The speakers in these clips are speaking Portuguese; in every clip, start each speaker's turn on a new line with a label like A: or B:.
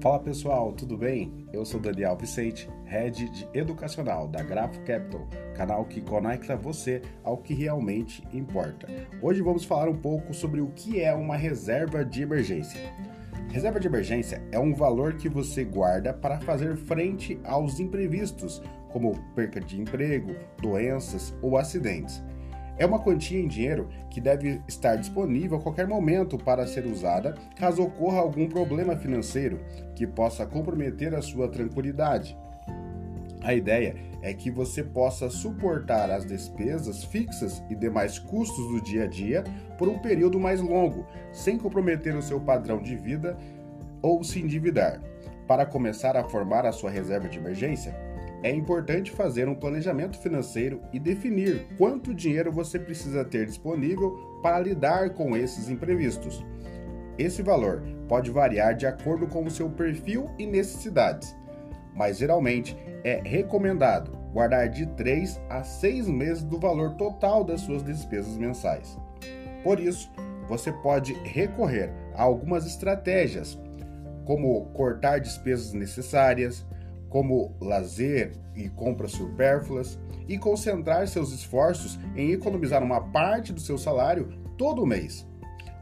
A: Fala pessoal, tudo bem? Eu sou Daniel Vicente, Head de Educacional da Grafo Capital, canal que conecta você ao que realmente importa. Hoje vamos falar um pouco sobre o que é uma reserva de emergência. Reserva de emergência é um valor que você guarda para fazer frente aos imprevistos, como perca de emprego, doenças ou acidentes. É uma quantia em dinheiro que deve estar disponível a qualquer momento para ser usada caso ocorra algum problema financeiro que possa comprometer a sua tranquilidade. A ideia é que você possa suportar as despesas fixas e demais custos do dia a dia por um período mais longo, sem comprometer o seu padrão de vida ou se endividar. Para começar a formar a sua reserva de emergência, é importante fazer um planejamento financeiro e definir quanto dinheiro você precisa ter disponível para lidar com esses imprevistos. Esse valor pode variar de acordo com o seu perfil e necessidades, mas geralmente é recomendado guardar de 3 a 6 meses do valor total das suas despesas mensais. Por isso, você pode recorrer a algumas estratégias, como cortar despesas necessárias, como lazer e compras supérfluas, e concentrar seus esforços em economizar uma parte do seu salário todo mês.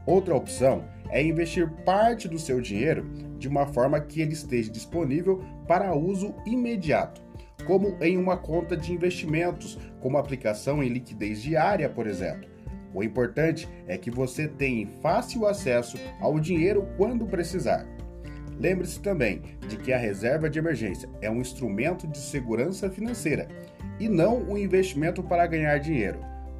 A: Outra opção é investir parte do seu dinheiro de uma forma que ele esteja disponível para uso imediato, como em uma conta de investimentos, como aplicação em liquidez diária, por exemplo. O importante é que você tenha fácil acesso ao dinheiro quando precisar. Lembre-se também de que a reserva de emergência é um instrumento de segurança financeira e não um investimento para ganhar dinheiro.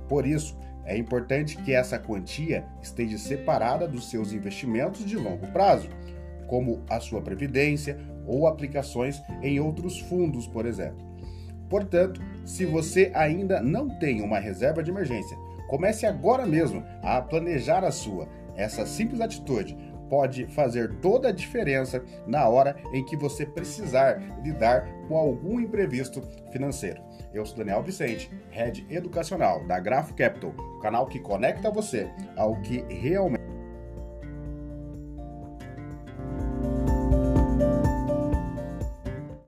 A: Por isso, é importante que essa quantia esteja separada dos seus investimentos de longo prazo, como a sua previdência ou aplicações em outros fundos, por exemplo. Portanto, se você ainda não tem uma reserva de emergência, comece agora mesmo a planejar a sua. Essa simples atitude pode fazer toda a diferença na hora em que você precisar lidar com algum imprevisto financeiro. Eu sou Daniel Vicente, Head Educacional da Grafo Capital, o canal que conecta você ao que realmente